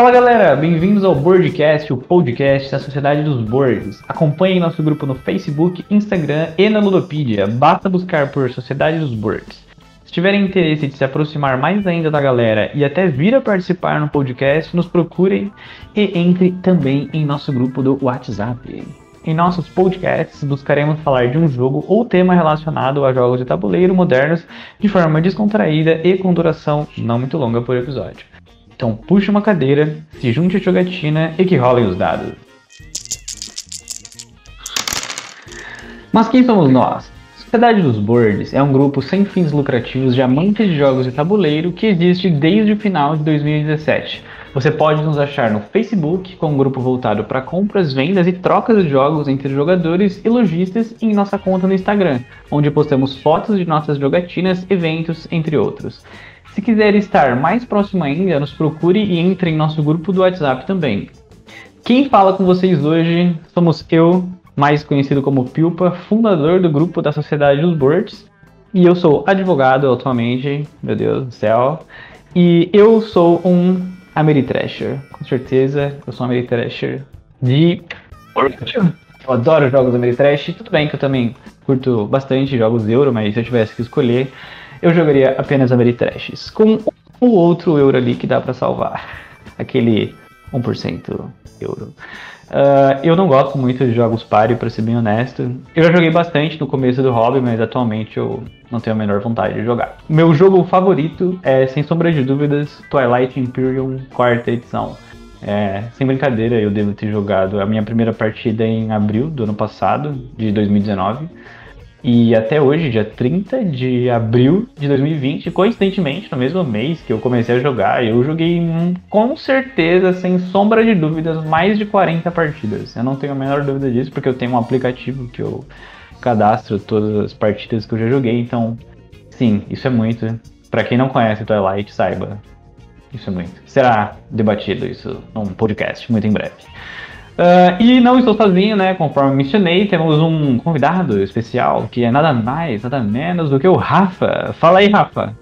Fala galera, bem-vindos ao Boardcast, o podcast da Sociedade dos Boards. Acompanhem nosso grupo no Facebook, Instagram e na Ludopedia. Basta buscar por Sociedade dos Boards. Se tiverem interesse de se aproximar mais ainda da galera e até vir a participar no podcast, nos procurem e entre também em nosso grupo do WhatsApp. Em nossos podcasts, buscaremos falar de um jogo ou tema relacionado a jogos de tabuleiro modernos de forma descontraída e com duração não muito longa por episódio. Então puxe uma cadeira, se junte à jogatina e que rolem os dados. Mas quem somos nós? Sociedade dos Boards é um grupo sem fins lucrativos de amantes de jogos de tabuleiro que existe desde o final de 2017 você pode nos achar no Facebook, com um grupo voltado para compras, vendas e trocas de jogos entre jogadores e lojistas, e em nossa conta no Instagram, onde postamos fotos de nossas jogatinas, eventos, entre outros. Se quiser estar mais próximo ainda, nos procure e entre em nosso grupo do WhatsApp também. Quem fala com vocês hoje somos eu, mais conhecido como Pilpa, fundador do grupo da Sociedade dos Boards, e eu sou advogado atualmente, meu Deus do céu, e eu sou um Ameritrasher. Com certeza, eu sou um Ameritrasher de. Eu adoro jogos Ameritrash. Tudo bem que eu também curto bastante jogos euro, mas se eu tivesse que escolher, eu jogaria apenas Ameritrashes. Com o outro euro ali que dá para salvar. Aquele 1% euro. Uh, eu não gosto muito de jogos party, para ser bem honesto. Eu já joguei bastante no começo do hobby, mas atualmente eu não tenho a menor vontade de jogar. Meu jogo favorito é, sem sombra de dúvidas, Twilight Imperium quarta edição. É, sem brincadeira, eu devo ter jogado a minha primeira partida em abril do ano passado, de 2019. E até hoje, dia 30 de abril de 2020, coincidentemente, no mesmo mês que eu comecei a jogar, eu joguei com certeza, sem sombra de dúvidas, mais de 40 partidas. Eu não tenho a menor dúvida disso, porque eu tenho um aplicativo que eu cadastro todas as partidas que eu já joguei, então, sim, isso é muito. Para quem não conhece Twilight, saiba, isso é muito. Será debatido isso num podcast muito em breve. Uh, e não estou sozinho, né? Conforme mencionei, temos um convidado especial que é nada mais, nada menos do que o Rafa. Fala aí, Rafa.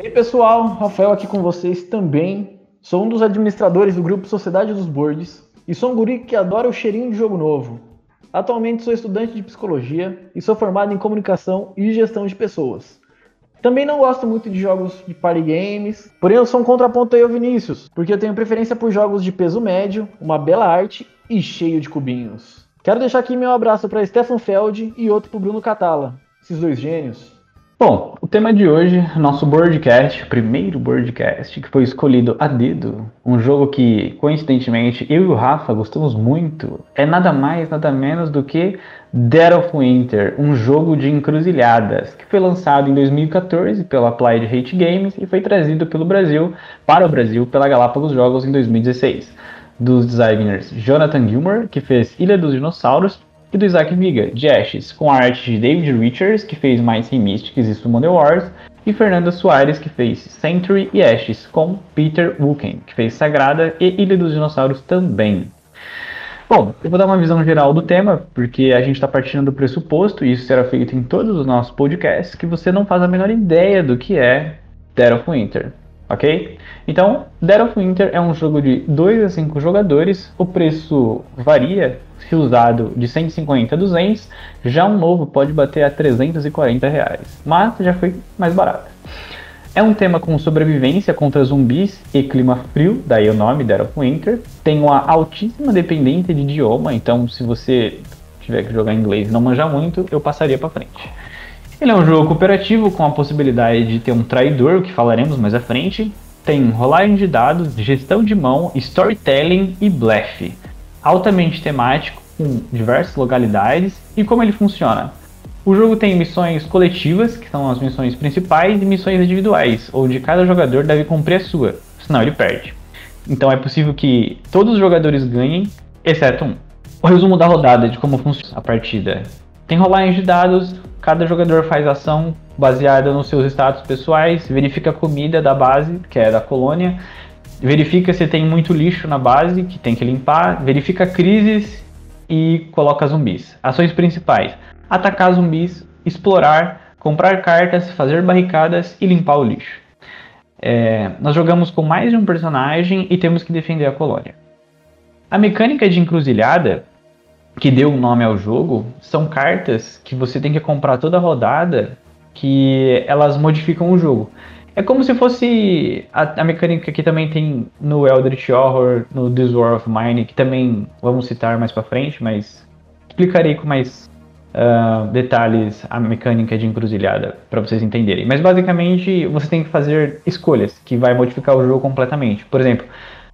E aí, pessoal, Rafael aqui com vocês também. Sou um dos administradores do grupo Sociedade dos Boards e sou um guri que adora o cheirinho de jogo novo. Atualmente sou estudante de psicologia e sou formado em comunicação e gestão de pessoas. Também não gosto muito de jogos de party games, porém eu sou um contraponto aí ao Vinícius, porque eu tenho preferência por jogos de peso médio, uma bela arte e cheio de cubinhos. Quero deixar aqui meu abraço para Stefan Feld e outro para Bruno Catala, esses dois gênios. Bom, o tema de hoje, nosso boardcast, primeiro boardcast, que foi escolhido a dedo, um jogo que, coincidentemente, eu e o Rafa gostamos muito, é nada mais, nada menos do que Dead of Winter, um jogo de encruzilhadas, que foi lançado em 2014 pela Applied Hate Games e foi trazido pelo Brasil, para o Brasil, pela Galápagos Jogos em 2016 dos designers Jonathan Gilmour, que fez Ilha dos Dinossauros, e do Isaac Viga, de Ashes, com a arte de David Richards, que fez Mais Sem Mystics e Summon the Wars, e Fernanda Soares, que fez Century e Ashes, com Peter Woken, que fez Sagrada e Ilha dos Dinossauros também. Bom, eu vou dar uma visão geral do tema, porque a gente está partindo do pressuposto, e isso será feito em todos os nossos podcasts, que você não faz a menor ideia do que é Dead of Winter ok? Então, Dead of Winter é um jogo de 2 a 5 jogadores, o preço varia, se usado de 150 a 200, já um novo pode bater a 340 reais, mas já foi mais barato. É um tema com sobrevivência contra zumbis e clima frio, daí o nome Dead of Winter. Tem uma altíssima dependência de idioma, então se você tiver que jogar em inglês e não manjar muito, eu passaria para frente. Ele é um jogo cooperativo com a possibilidade de ter um traidor, o que falaremos mais à frente. Tem rolagem de dados, gestão de mão, storytelling e blefe. Altamente temático, com diversas localidades. E como ele funciona? O jogo tem missões coletivas, que são as missões principais, e missões individuais, onde cada jogador deve cumprir a sua, senão ele perde. Então é possível que todos os jogadores ganhem, exceto um. O resumo da rodada de como funciona a partida. Tem rolagem de dados, Cada jogador faz ação baseada nos seus status pessoais, verifica a comida da base, que é da colônia, verifica se tem muito lixo na base, que tem que limpar, verifica crises e coloca zumbis. Ações principais: atacar zumbis, explorar, comprar cartas, fazer barricadas e limpar o lixo. É, nós jogamos com mais de um personagem e temos que defender a colônia. A mecânica de encruzilhada, que deu o nome ao jogo, são cartas que você tem que comprar toda rodada que elas modificam o jogo. É como se fosse a, a, mecânica que também tem no Eldritch Horror, no This War of Mine, que também vamos citar mais para frente, mas explicarei com mais uh, detalhes a mecânica de encruzilhada para vocês entenderem. Mas basicamente você tem que fazer escolhas que vai modificar o jogo completamente. Por exemplo,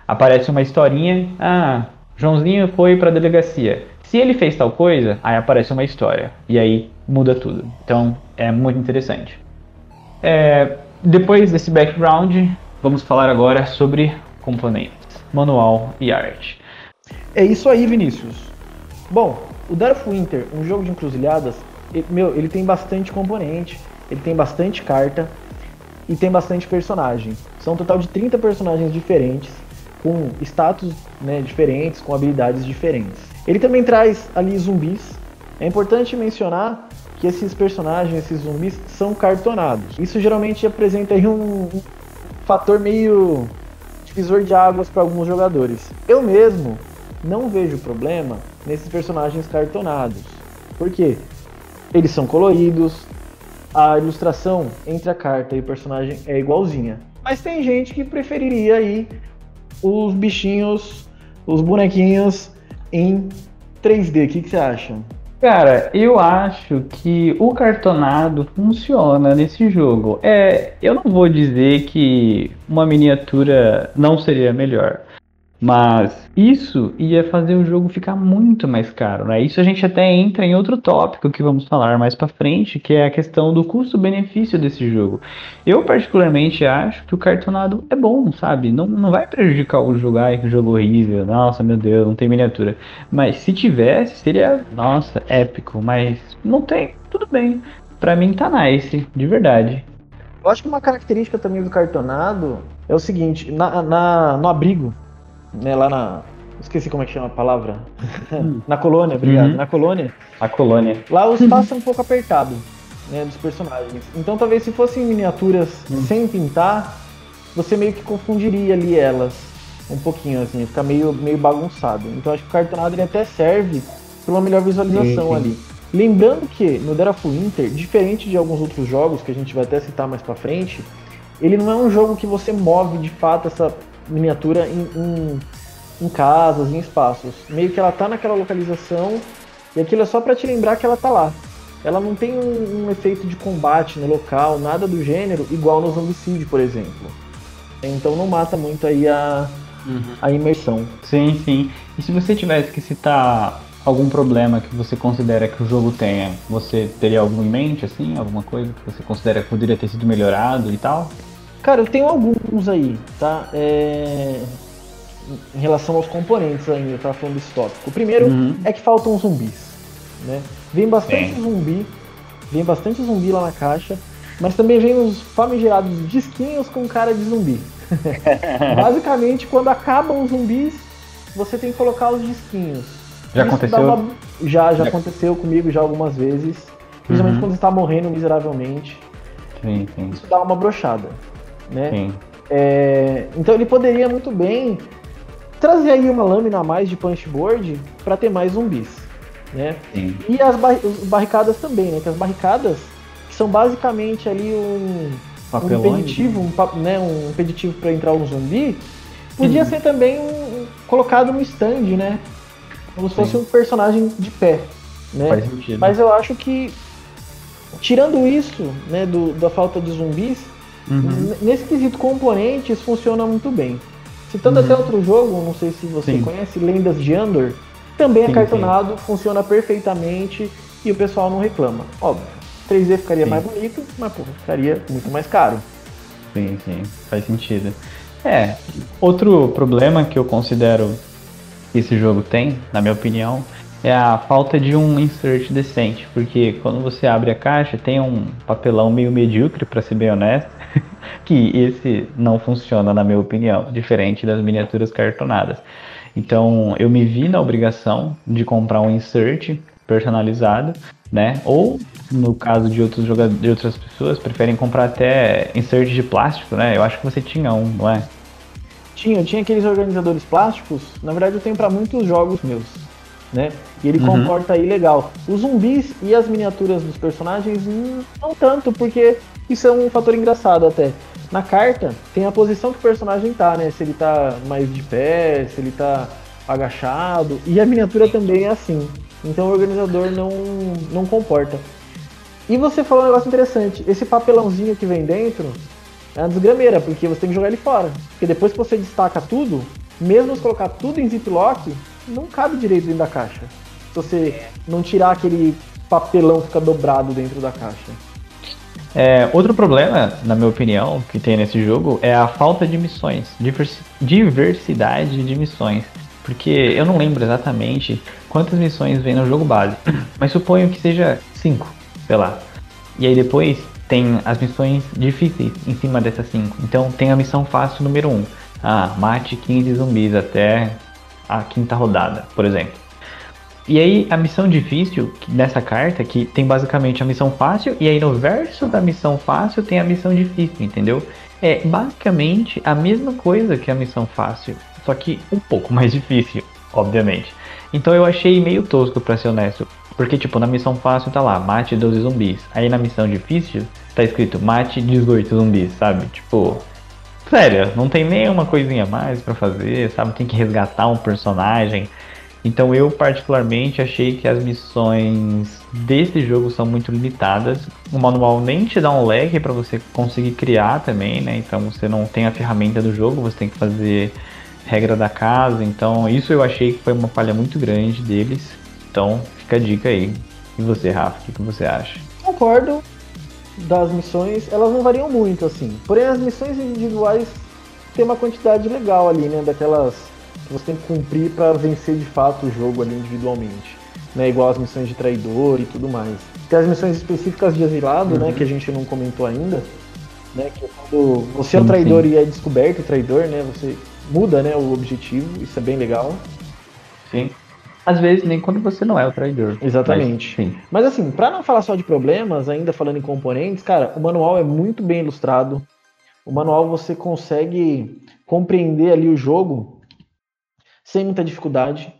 aparece uma historinha, ah, Joãozinho foi para a delegacia. Se ele fez tal coisa, aí aparece uma história e aí muda tudo. Então é muito interessante. É, depois desse background, vamos falar agora sobre componentes, manual e arte. É isso aí, Vinícius. Bom, o Dark Winter, um jogo de encruzilhadas, ele, meu, ele tem bastante componente, ele tem bastante carta e tem bastante personagem. São um total de 30 personagens diferentes, com status né, diferentes, com habilidades diferentes. Ele também traz ali zumbis. É importante mencionar que esses personagens, esses zumbis, são cartonados. Isso geralmente apresenta aí um, fator meio divisor de águas para alguns jogadores. Eu mesmo não vejo problema nesses personagens cartonados. Por quê? Eles são coloridos, a ilustração entre a carta e o personagem é igualzinha. Mas tem gente que preferiria aí os bichinhos, os bonequinhos em 3D. O que, que você acha? Cara, eu acho que o cartonado funciona nesse jogo. É, eu não vou dizer que uma miniatura não seria melhor. Mas isso ia fazer o jogo ficar muito mais caro, né? Isso a gente até entra em outro tópico que vamos falar mais para frente, que é a questão do custo-benefício desse jogo. Eu particularmente acho que o cartonado é bom, sabe? Não, não vai prejudicar o jogo, ai que jogo horrível, nossa, meu Deus, não tem miniatura. Mas se tivesse, seria, nossa, épico, mas não tem, tudo bem. Pra mim tá nice, de verdade. Eu acho que uma característica também do cartonado é o seguinte, na, na no abrigo né, lá na. Esqueci como é que chama a palavra. Hum. na colônia, obrigado. Uhum. Na colônia. A colônia. Lá o espaço é um pouco apertado, né, dos personagens. Então talvez se fossem miniaturas uhum. sem pintar, você meio que confundiria ali elas um pouquinho, assim, fica meio, meio bagunçado. Então acho que o cartonado ele até serve para uma melhor visualização ali. Lembrando que no Dera Inter, diferente de alguns outros jogos que a gente vai até citar mais para frente, ele não é um jogo que você move de fato essa miniatura em, em, em, casas, em espaços. Meio que ela tá naquela localização e aquilo é só para te lembrar que ela tá lá. Ela não tem um, um, efeito de combate no local, nada do gênero, igual no Zombicide, por exemplo. Então não mata muito aí a, uhum. a imersão. Sim, sim. E se você tivesse que citar algum problema que você considera que o jogo tenha, você teria algum em mente, assim? Alguma coisa que você considera que poderia ter sido melhorado e tal? Cara, eu tenho alguns aí, tá? É... Em relação aos componentes ainda, eu tava falando desse tópico. O primeiro uhum. é que faltam zumbis, né? Vem bastante Sim. zumbi, vem bastante zumbi lá na caixa, mas também vem os famigerados disquinhos com cara de zumbi. Basicamente, quando acabam os zumbis, você tem que colocar os disquinhos. Já Isso aconteceu? Uma... Já, já, já aconteceu comigo já algumas vezes. Principalmente uhum. quando você tá morrendo miseravelmente. Sim, sim. Isso dá uma brochada né? Sim. É, então ele poderia muito bem trazer aí uma lâmina a mais de punchboard para ter mais zumbis, né? Sim. E as bar barricadas também, né? Que as barricadas são basicamente ali um, um impeditivo, um, né? um impeditivo para entrar um zumbi, podia ser também um, colocado no stand, né? Como se fosse um personagem de pé, né? Faz sentido. Mas eu acho que tirando isso, né, do, da falta de zumbis, Uhum. Nesse quesito componentes funciona muito bem. Citando uhum. até outro jogo, não sei se você sim. conhece, Lendas de Andor, também é sim, é cartonado, sim. funciona perfeitamente e o pessoal não reclama. Óbvio, 3D ficaria mais bonito, mas pô, ficaria muito mais caro. Sim, sim, faz sentido. É, outro problema que eu considero que esse jogo tem, na minha opinião, é a falta de um insert decente, porque quando você abre a caixa tem um papelão meio medíocre, para ser bem honesto, que esse não funciona, na minha opinião, diferente das miniaturas cartonadas. Então eu me vi na obrigação de comprar um insert personalizado, né? Ou no caso de, outros jogadores, de outras pessoas, preferem comprar até insert de plástico, né? Eu acho que você tinha um, não é? Tinha, tinha aqueles organizadores plásticos. Na verdade, eu tenho para muitos jogos meus, né? E ele uhum. comporta aí legal. Os zumbis e as miniaturas dos personagens, não tanto, porque isso é um fator engraçado até. Na carta, tem a posição que o personagem tá, né? Se ele tá mais de pé, se ele tá agachado. E a miniatura também é assim. Então o organizador não, não comporta. E você falou um negócio interessante. Esse papelãozinho que vem dentro é uma desgrameira, porque você tem que jogar ele fora. Porque depois que você destaca tudo, mesmo se colocar tudo em ziplock, não cabe direito dentro da caixa. Se você não tirar aquele papelão que fica dobrado dentro da caixa. É, outro problema, na minha opinião, que tem nesse jogo é a falta de missões, diversidade de missões. Porque eu não lembro exatamente quantas missões vem no jogo base, mas suponho que seja 5, sei lá. E aí depois tem as missões difíceis em cima dessas 5. Então tem a missão fácil número 1. Um. Ah, mate 15 zumbis até a quinta rodada, por exemplo. E aí a missão difícil nessa carta, que tem basicamente a missão fácil, e aí no verso da missão fácil tem a missão difícil, entendeu? É basicamente a mesma coisa que a missão fácil só que um pouco mais difícil, obviamente. Então eu achei meio tosco para ser honesto. Porque, tipo, na missão fácil tá lá, mate 12 zumbis. Aí na missão difícil tá escrito mate 18 zumbis, sabe? Tipo, sério, não tem nenhuma coisinha mais para fazer, sabe? Tem que resgatar um personagem. Então eu particularmente achei que as missões desse jogo são muito limitadas. O manual nem te dá um leque para você conseguir criar também, né? Então você não tem a ferramenta do jogo, você tem que fazer regra da casa. Então, isso eu achei que foi uma falha muito grande deles. Então, fica a dica aí. E você, Rafa, o que, que você acha? Concordo das missões, elas não variam muito, assim. Porém, as missões individuais tem uma quantidade legal ali, né? Daquelas que você tem que cumprir para vencer de fato o jogo ali individualmente. Né, igual as missões de traidor e tudo mais. Tem as missões específicas de exilado, né, uhum. né? Que a gente não comentou ainda. Né, que é quando você sim, é o traidor sim. e é descoberto o traidor, né? Você muda né, o objetivo, isso é bem legal. Sim. Às vezes nem quando você não é o traidor. Exatamente. Mas, Mas assim, para não falar só de problemas, ainda falando em componentes, cara, o manual é muito bem ilustrado. O manual você consegue compreender ali o jogo sem muita dificuldade,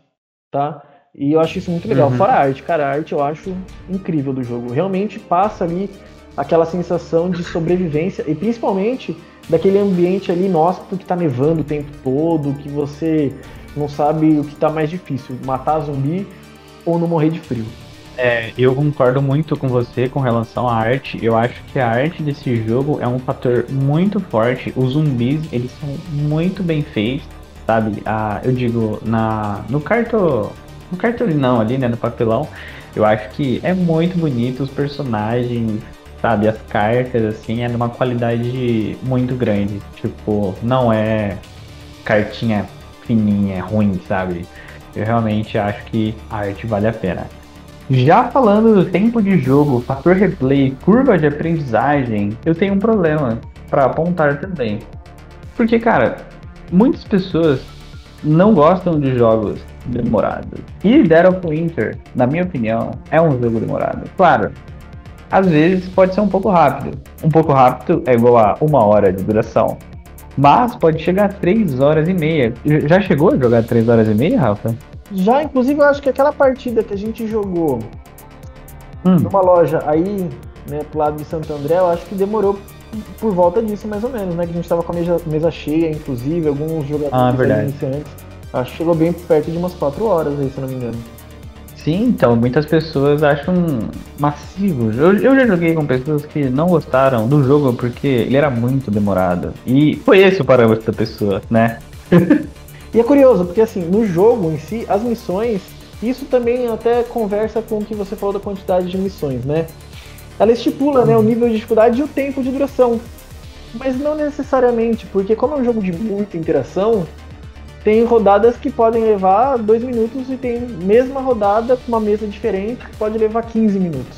tá? E eu acho isso muito legal. Uhum. Fora a arte, cara, a arte eu acho incrível do jogo. Realmente passa ali aquela sensação de sobrevivência e principalmente daquele ambiente ali inóspito que tá nevando o tempo todo, que você não sabe o que tá mais difícil, matar zumbi ou não morrer de frio. É, eu concordo muito com você com relação à arte. Eu acho que a arte desse jogo é um fator muito forte. Os zumbis, eles são muito bem feitos, sabe? Ah, eu digo, na no cartão, no cartolinão ali, né, no papelão, eu acho que é muito bonito os personagens, sabe? As cartas, assim, é de uma qualidade muito grande. Tipo, não é cartinha fininha, ruim, sabe? Eu realmente acho que a arte vale a pena. Já falando do tempo de jogo, fator replay, curva de aprendizagem, eu tenho um problema para apontar também. Porque, cara, muitas pessoas não gostam de jogos demorados. E Dead of Winter, na minha opinião, é um jogo demorado. Claro, às vezes pode ser um pouco rápido. Um pouco rápido é igual a uma hora de duração. Mas pode chegar a 3 horas e meia. Já chegou a jogar 3 horas e meia, Rafa? Já, inclusive eu acho que aquela partida que a gente jogou hum. numa loja aí, né, pro lado de Santo André, eu acho que demorou por volta disso mais ou menos, né? Que a gente tava com a mesa, mesa cheia, inclusive, alguns jogadores ah, iniciantes. Acho que chegou bem perto de umas 4 horas aí, se não me engano. Sim, então, muitas pessoas acham massivo. Eu, eu já joguei com pessoas que não gostaram do jogo porque ele era muito demorado. E foi esse o parâmetro da pessoa, né? e é curioso, porque assim, no jogo em si, as missões, isso também até conversa com o que você falou da quantidade de missões, né? Ela estipula né, o nível de dificuldade e o tempo de duração. Mas não necessariamente, porque como é um jogo de muita interação, tem rodadas que podem levar dois minutos e tem mesma rodada com uma mesa diferente que pode levar 15 minutos.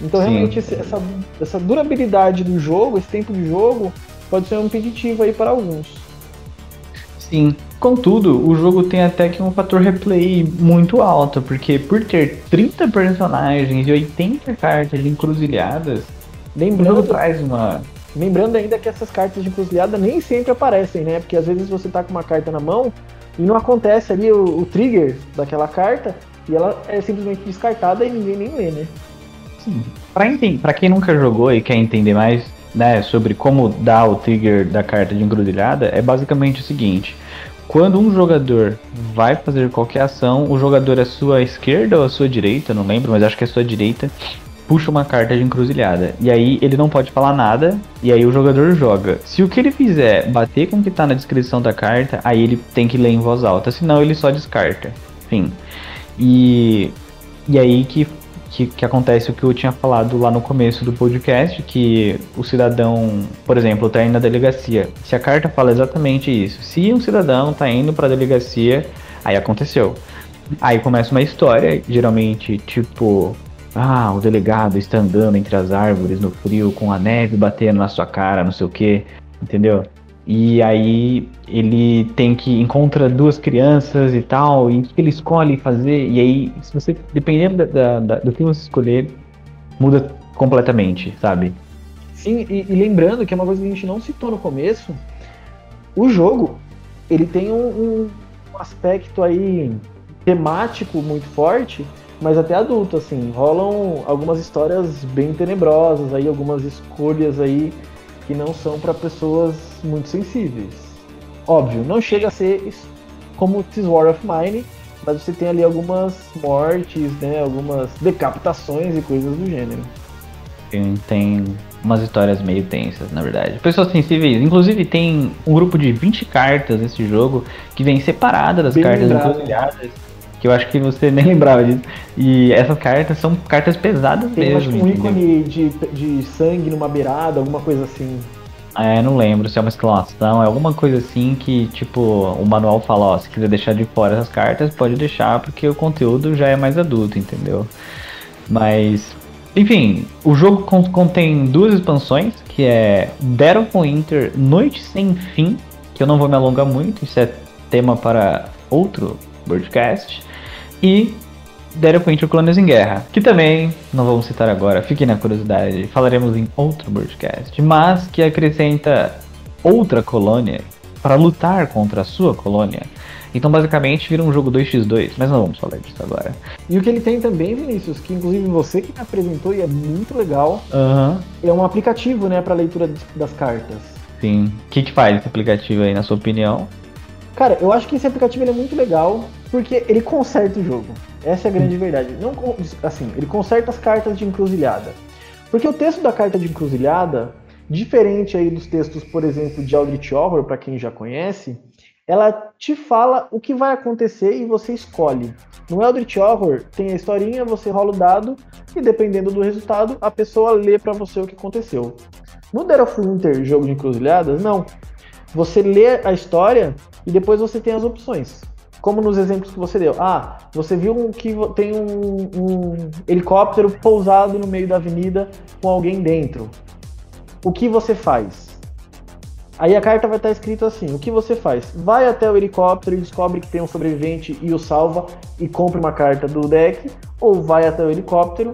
Então Sim. realmente essa, essa durabilidade do jogo, esse tempo de jogo, pode ser um impeditivo aí para alguns. Sim, Contudo, o jogo tem até que um fator replay muito alto, porque por ter 30 personagens e 80 cartas de encruzilhadas, lembrando, o jogo traz uma. Lembrando ainda que essas cartas de encruzilhada nem sempre aparecem, né? Porque às vezes você tá com uma carta na mão e não acontece ali o, o trigger daquela carta e ela é simplesmente descartada e ninguém nem lê, né? Sim. Pra, pra quem nunca jogou e quer entender mais né, sobre como dar o trigger da carta de encruzilhada, é basicamente o seguinte. Quando um jogador vai fazer qualquer ação, o jogador à sua esquerda ou à sua direita, não lembro, mas acho que é à sua direita, puxa uma carta de encruzilhada. E aí ele não pode falar nada, e aí o jogador joga. Se o que ele fizer bater com o que está na descrição da carta, aí ele tem que ler em voz alta, senão ele só descarta. Enfim. E, e aí que que, que acontece o que eu tinha falado lá no começo do podcast, que o cidadão, por exemplo, está indo na delegacia. Se a carta fala exatamente isso, se um cidadão está indo para a delegacia, aí aconteceu. Aí começa uma história, geralmente tipo, ah, o delegado está andando entre as árvores no frio com a neve batendo na sua cara, não sei o que, entendeu? E aí ele tem que encontra duas crianças e tal, e o que ele escolhe fazer, e aí, se você, dependendo da, da, do que você escolher, muda completamente, sabe? Sim, e, e, lembrando que é uma coisa que a gente não citou no começo, o jogo, ele tem um, um aspecto aí temático muito forte, mas até adulto, assim, rolam algumas histórias bem tenebrosas aí, algumas escolhas aí que não são para pessoas muito sensíveis. Óbvio, não chega a ser como This War of Mine, mas você tem ali algumas mortes, né, algumas decapitações e coisas do gênero. Tem, tem umas histórias meio tensas, na verdade. Pessoas sensíveis, inclusive tem um grupo de 20 cartas nesse jogo que vem separada das Bem cartas encruzilhadas que eu acho que você nem lembrava disso. E essas cartas são cartas pesadas Tem, mesmo. Tem um ícone de, de sangue numa beirada, alguma coisa assim. É, não lembro se é uma exclamação, é alguma coisa assim que, tipo, o manual fala, ó, se quiser deixar de fora essas cartas, pode deixar, porque o conteúdo já é mais adulto, entendeu? Mas, enfim, o jogo contém duas expansões, que é Dead of Winter Noite Sem Fim, que eu não vou me alongar muito, isso é tema para outro broadcast e Daryl Quint Clones em Guerra, que também não vamos citar agora, fiquem na curiosidade, falaremos em outro broadcast, mas que acrescenta outra colônia para lutar contra a sua colônia. Então basicamente vira um jogo 2x2, mas não vamos falar disso agora. E o que ele tem também, Vinícius, que inclusive você que me apresentou e é muito legal, uhum. é um aplicativo, né, para leitura das cartas. Sim. O que, que faz esse aplicativo aí, na sua opinião? Cara, eu acho que esse aplicativo é muito legal porque ele conserta o jogo. Essa é a grande verdade. Não, assim, ele conserta as cartas de encruzilhada. Porque o texto da carta de encruzilhada, diferente aí dos textos, por exemplo, de Aldrich Horror, para quem já conhece, ela te fala o que vai acontecer e você escolhe. No Eldritch Horror tem a historinha, você rola o dado e dependendo do resultado, a pessoa lê para você o que aconteceu. No Dead of Winter, jogo de encruzilhadas, não. Você lê a história e depois você tem as opções. Como nos exemplos que você deu. Ah, você viu que tem um, um helicóptero pousado no meio da avenida com alguém dentro. O que você faz? Aí a carta vai estar escrito assim: o que você faz? Vai até o helicóptero e descobre que tem um sobrevivente e o salva e compra uma carta do deck, ou vai até o helicóptero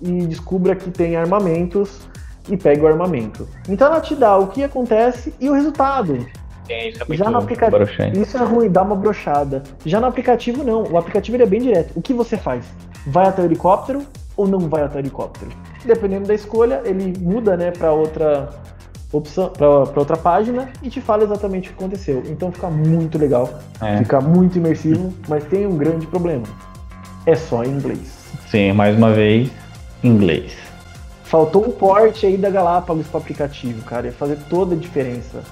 e descubra que tem armamentos e pega o armamento. Então ela te dá o que acontece e o resultado. É, isso é Já no aplicativo. Isso é ruim, dá uma brochada. Já no aplicativo, não. O aplicativo é bem direto. O que você faz? Vai até o helicóptero ou não vai até o helicóptero? Dependendo da escolha, ele muda né, para outra opção, para outra página e te fala exatamente o que aconteceu. Então fica muito legal, é. fica muito imersivo, mas tem um grande problema. É só em inglês. Sim, mais uma vez, inglês. Faltou um porte aí da Galápagos para aplicativo, cara. Ia fazer toda a diferença.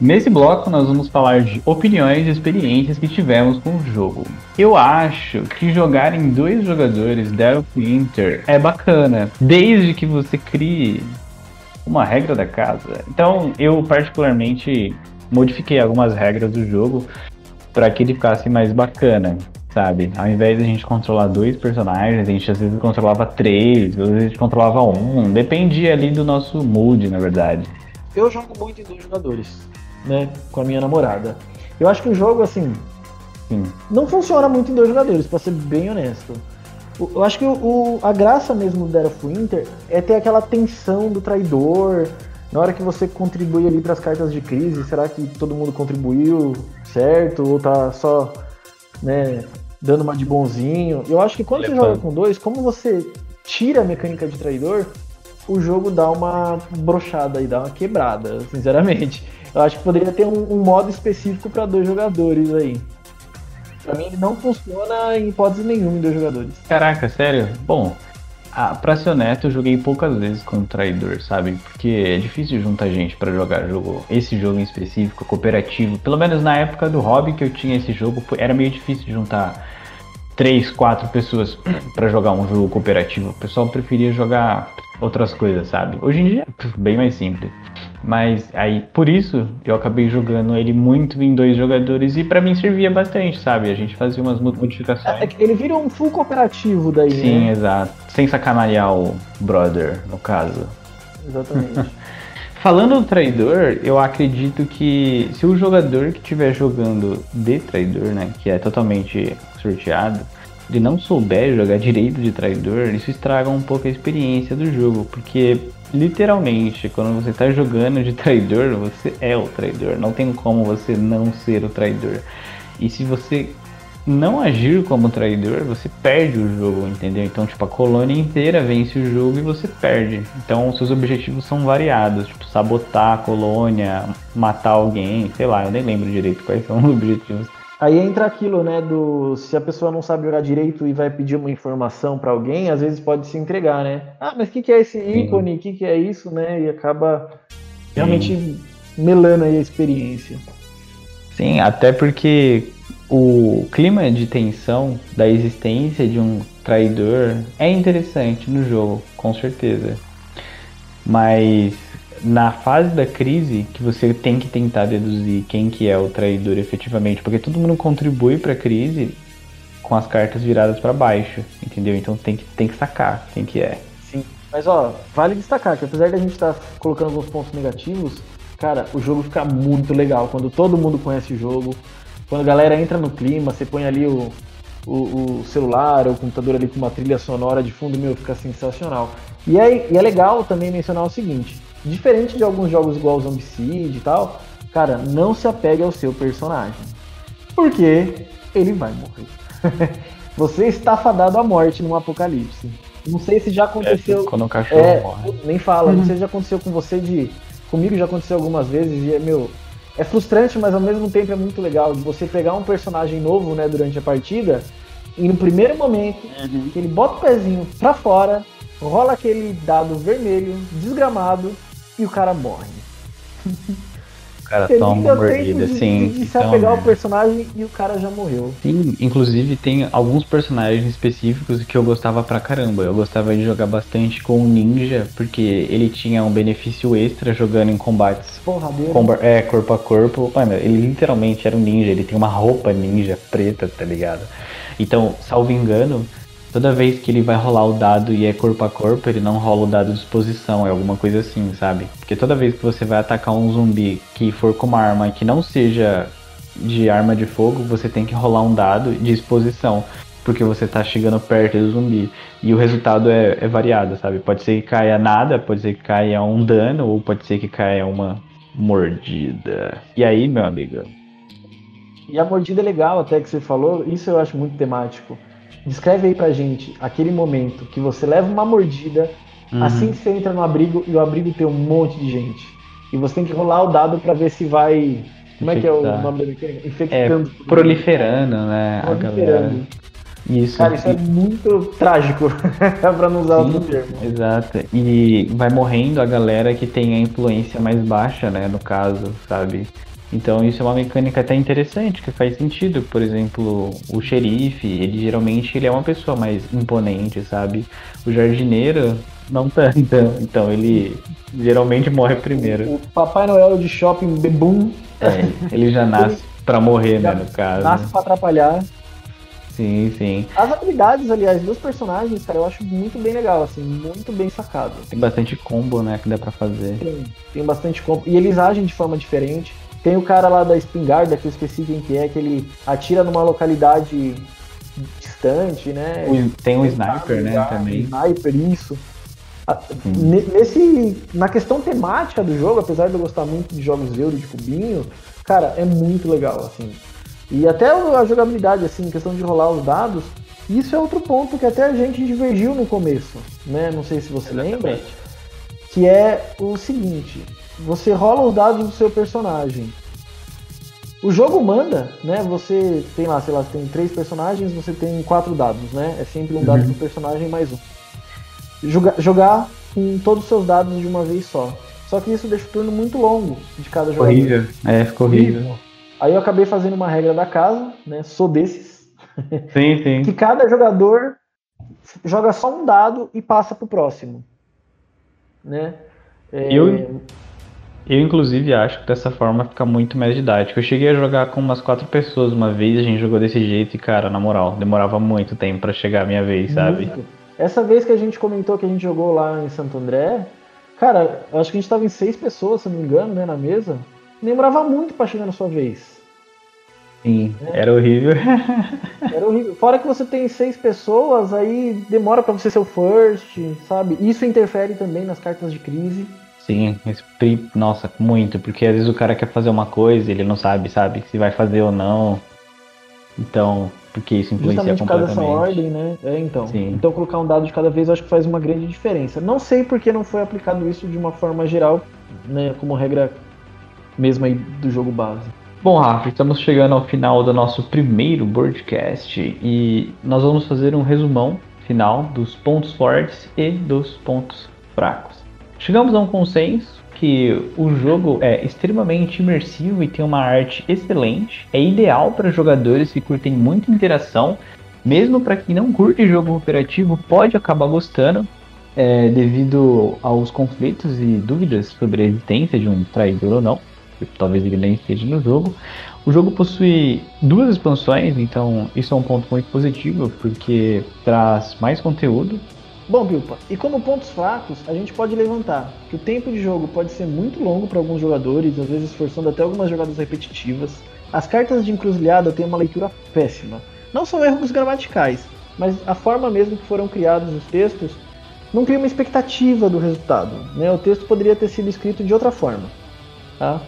Nesse bloco, nós vamos falar de opiniões e experiências que tivemos com o jogo. Eu acho que jogar em dois jogadores Delph Inter é bacana, desde que você crie uma regra da casa. Então, eu particularmente modifiquei algumas regras do jogo para que ele ficasse mais bacana, sabe? Ao invés de a gente controlar dois personagens, a gente às vezes controlava três, às vezes a gente controlava um, dependia ali do nosso mood, na verdade. Eu jogo muito em dois jogadores. né, com a minha namorada. Eu acho que o jogo, assim, Sim. não funciona muito em dois jogadores, pra ser bem honesto. Eu acho que o, o- a graça mesmo do Dead of Winter é ter aquela tensão do traidor. Na hora que você contribui ali pras cartas de crise, será que todo mundo contribuiu certo? Ou tá só, né, dando uma de bonzinho? Eu acho que quando você Levando. joga com dois, como você tira a mecânica de traidor, o jogo dá uma brochada e dá uma quebrada, sinceramente. Eu acho que poderia ter um, um modo específico para dois jogadores aí. Pra mim ele não funciona em hipótese nenhuma em dois jogadores. Caraca, sério? Bom, a, pra ser honesto, eu joguei poucas vezes com o traidor, sabe? Porque é difícil juntar gente pra jogar jogo, esse jogo em específico, cooperativo. Pelo menos na época do hobby que eu tinha esse jogo, era meio difícil de juntar três, quatro pessoas pra jogar um jogo cooperativo. O pessoal preferia jogar outras coisas, sabe? Hoje em dia é bem mais simples. Mas aí, por isso, eu acabei jogando ele muito em dois jogadores e pra mim servia bastante, sabe? A gente fazia umas mo- modificações. É que ele vira um full cooperativo daí, Sim, né? exato. Sem sacanear o brother, no caso. Exatamente. Falando do traidor, eu acredito que se o jogador que estiver jogando de traidor, né, que é totalmente sorteado, ele não souber jogar direito de traidor, isso estraga um pouco a experiência do jogo, porque literalmente, quando você está jogando de traidor, você é o traidor, não tem como você não ser o traidor. E se você não agir como traidor, você perde o jogo, entendeu? Então, tipo, a colônia inteira vence o jogo e você perde. Então, seus objetivos são variados, tipo, sabotar a colônia, matar alguém, sei lá, eu nem lembro direito quais são os objetivos. Aí entra aquilo, né, do se a pessoa não sabe jogar direito e vai pedir uma informação pra alguém, às vezes pode se entregar, né? Ah, mas o que, que é esse ícone? O que, que é isso, né? E acaba realmente melando aí a experiência. Sim, até porque o clima de tensão da existência de um traidor é interessante no jogo, com certeza. Mas na fase da crise que você tem que tentar deduzir quem que é o traidor efetivamente, porque todo mundo contribui para a crise com as cartas viradas para baixo, entendeu? Então tem que, tem que sacar quem que é. Sim. Mas ó, vale destacar que apesar da gente estar colocando alguns pontos negativos, cara, o jogo fica muito legal quando todo mundo conhece o jogo, quando a galera entra no clima, você põe ali o, o, o celular ou o computador ali com uma trilha sonora de fundo, meu, fica sensacional. E é, e é legal também mencionar o seguinte, diferente de alguns jogos igual o Zombicide e tal, cara, não se apegue ao seu personagem. Porque ele vai morrer. Você está fadado à morte num apocalipse. Não sei se já aconteceu. quando o cachorro É, morre. nem fala. Não sei se já aconteceu com você de. Comigo já aconteceu algumas vezes e é, meu. É frustrante, mas ao mesmo tempo é muito legal de você pegar um personagem novo, né, durante a partida e no primeiro momento que ele bota o pezinho pra fora, rola aquele dado vermelho, desgramado e o cara morre. O cara Você toma uma mordida, tempo de, sim. de se ao merda. personagem e o cara já morreu. Sim, inclusive tem alguns personagens específicos que eu gostava pra caramba. Eu gostava de jogar bastante com o Ninja, porque ele tinha um benefício extra jogando em combates Porradeiro. comba- é, corpo a corpo. Mano, ele literalmente era um ninja, ele tem uma roupa ninja preta, tá ligado? Então, salvo engano, toda vez que ele vai rolar o dado e é corpo a corpo, ele não rola o dado de exposição, é alguma coisa assim, sabe? Porque toda vez que você vai atacar um zumbi que for com uma arma que não seja de arma de fogo, você tem que rolar um dado de exposição. Porque você tá chegando perto do zumbi. E o resultado é, é variado, sabe? Pode ser que caia nada, pode ser que caia um dano, ou pode ser que caia uma mordida. E aí, meu amigo? E a mordida é legal até que você falou, isso eu acho muito temático. Descreve aí pra gente aquele momento que você leva uma mordida, Uhum. assim que você entra no abrigo e o abrigo tem um monte de gente. E você tem que rolar o dado pra ver se vai. Como é que é o nome da mecânica? É, Infectando. proliferando, né? Proliferando. Isso. Cara, isso é muito trágico, pra não usar outro Sim, termo. Exato. E vai morrendo a galera que tem a influência mais baixa, né? No caso, sabe? Então isso é uma mecânica até interessante, que faz sentido. Por exemplo, o xerife, ele geralmente ele é uma pessoa mais imponente, sabe? O jardineiro, não tanto. Então ele geralmente morre primeiro. O Papai Noel de shopping bebum É, ele já nasce pra morrer, né? No caso. nasce pra atrapalhar. Sim, sim. As habilidades, aliás, dos personagens, cara, eu acho muito bem legal, assim, muito bem sacado. Tem bastante combo, né? Que dá pra fazer. Tem, tem bastante combo. E eles agem de forma diferente. Tem o cara lá da espingarda, que eu esqueci quem que é, que ele atira numa localidade distante, né? Tem um sniper, né, também. Sniper, isso. Nesse, na questão temática do jogo, apesar de eu gostar muito de jogos euro de cubinho, cara, é muito legal, assim. E até a jogabilidade, assim, questão de rolar os dados, isso é outro ponto que até a gente divergiu no começo, né? Não sei se você Exatamente. lembra. Que é o seguinte: você rola os dados do seu personagem. O jogo manda, né? Você tem lá, sei lá, tem três personagens, você tem quatro dados, né? É sempre um dado uhum. pro personagem mais um. Jogar, jogar com todos os seus dados de uma vez só. Só que isso deixa o turno muito longo de cada jogador. Horrível. É, ficou horrível. Aí eu acabei fazendo uma regra da casa, né? Sou desses. Sim, sim. que cada jogador joga só um dado e passa pro próximo. Né? É... Eu, eu, inclusive, acho que dessa forma fica muito mais didático. Eu cheguei a jogar com umas quatro pessoas uma vez, a gente jogou desse jeito e, cara, na moral, demorava muito tempo para chegar a minha vez, sabe? Muito. Essa vez que a gente comentou que a gente jogou lá em Santo André, cara, acho que a gente tava em seis pessoas, se não me engano, né, na mesa. Demorava muito para chegar na sua vez. Sim, é. era horrível. era horrível. Fora que você tem seis pessoas, aí demora para você ser o first, sabe? Isso interfere também nas cartas de crise. Sim, nossa, muito, porque às vezes o cara quer fazer uma coisa, ele não sabe, sabe, se vai fazer ou não. Então, porque isso influencia Justamente completamente. por causa dessa ordem, né? É, então. Sim. Então colocar um dado de cada vez eu acho que faz uma grande diferença. Não sei porque não foi aplicado isso de uma forma geral, né, como regra mesmo aí do jogo base. Bom, Rafa, estamos chegando ao final do nosso primeiro broadcast e nós vamos fazer um resumão final dos pontos fortes e dos pontos fracos. Chegamos a um consenso que o jogo é extremamente imersivo e tem uma arte excelente. É ideal para jogadores que curtem muita interação, mesmo para quem não curte jogo cooperativo pode acabar gostando, é, devido aos conflitos e dúvidas sobre a existência de um traidor ou não. Talvez ele nem esteja no jogo. O jogo possui duas expansões, então isso é um ponto muito positivo, porque traz mais conteúdo Bom, Bilpa, e como pontos fracos, a gente pode levantar que o tempo de jogo pode ser muito longo para alguns jogadores, às vezes forçando até algumas jogadas repetitivas. As cartas de encruzilhada têm uma leitura péssima. Não são erros gramaticais, mas a forma mesmo que foram criados os textos não cria uma expectativa do resultado. Né? O texto poderia ter sido escrito de outra forma. Tá?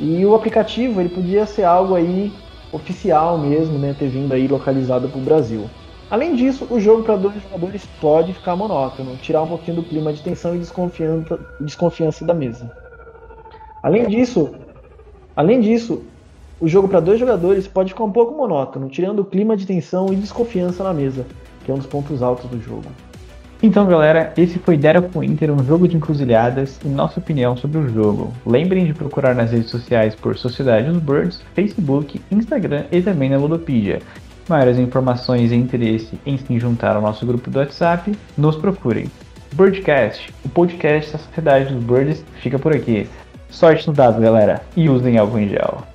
E o aplicativo ele podia ser algo aí oficial mesmo, né? ter vindo aí localizado para o Brasil. Além disso, o jogo para dois jogadores pode ficar monótono, tirar um pouquinho do clima de tensão e desconfiança, desconfiança da mesa. Além disso, além disso, o jogo para dois jogadores pode ficar um pouco monótono, tirando o clima de tensão e desconfiança na mesa, que é um dos pontos altos do jogo. Então, galera, esse foi Derek Inter, um jogo de encruzilhadas e nossa opinião sobre o jogo. Lembrem de procurar nas redes sociais por Sociedade dos Birds, Facebook, Instagram e também na Ludopedia. Maiores informações e interesse em se juntar ao nosso grupo do WhatsApp, nos procurem. Birdcast, o podcast da Sociedade dos Birds, fica por aqui. Sorte no dado, galera, e usem álcool em gel.